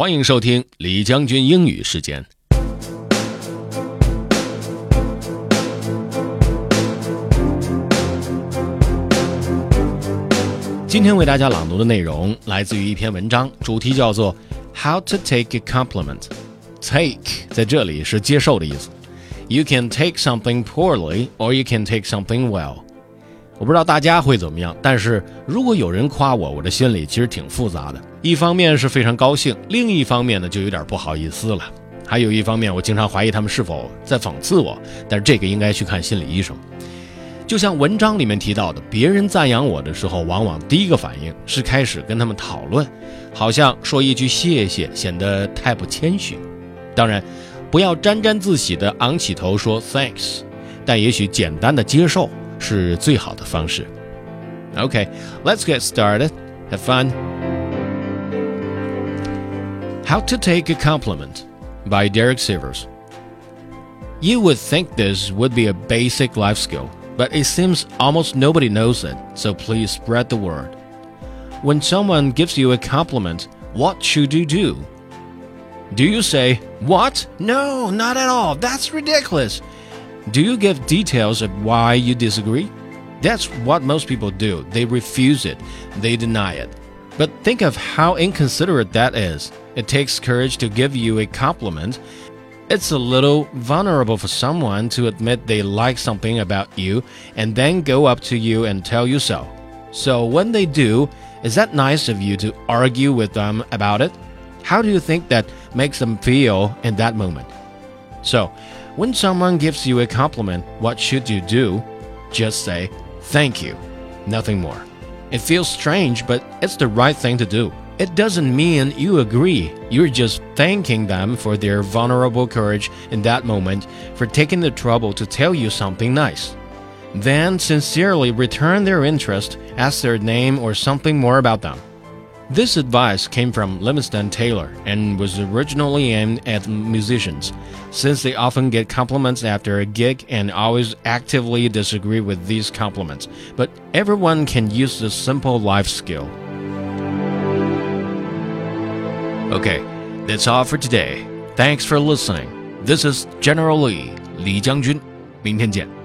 欢迎收听李将军英语时间。今天为大家朗读的内容来自于一篇文章，主题叫做 “How to take a compliment”。Take 在这里是接受的意思。You can take something poorly, or you can take something well。我不知道大家会怎么样，但是如果有人夸我，我的心里其实挺复杂的。一方面是非常高兴，另一方面呢就有点不好意思了。还有一方面，我经常怀疑他们是否在讽刺我，但是这个应该去看心理医生。就像文章里面提到的，别人赞扬我的时候，往往第一个反应是开始跟他们讨论，好像说一句谢谢显得太不谦虚。当然，不要沾沾自喜的昂起头说 thanks，但也许简单的接受是最好的方式。OK，let's get started. Have fun. How to Take a Compliment by Derek Sivers. You would think this would be a basic life skill but it seems almost nobody knows it, so please spread the word. When someone gives you a compliment, what should you do? Do you say, What? No, not at all. That's ridiculous. Do you give details of why you disagree? That's what most people do. They refuse it, they deny it. But think of how inconsiderate that is. It takes courage to give you a compliment it's a little vulnerable for someone to admit they like something about you and then go up to you and tell you so. So when they do, is that nice of you to argue with them about it? How do you think that makes them feel in that moment? So, when someone gives you a compliment, what should you do? Just say, thank you. Nothing more. It feels strange, but it's the right thing to do. It doesn't mean you agree. You're just thanking them for their vulnerable courage in that moment, for taking the trouble to tell you something nice. Then sincerely return their interest, ask their name or something more about them. This advice came from Livingston Taylor and was originally aimed at musicians, since they often get compliments after a gig and always actively disagree with these compliments. But everyone can use this simple life skill. Okay, that's all for today. Thanks for listening. This is General Lee, 李将军。明天见。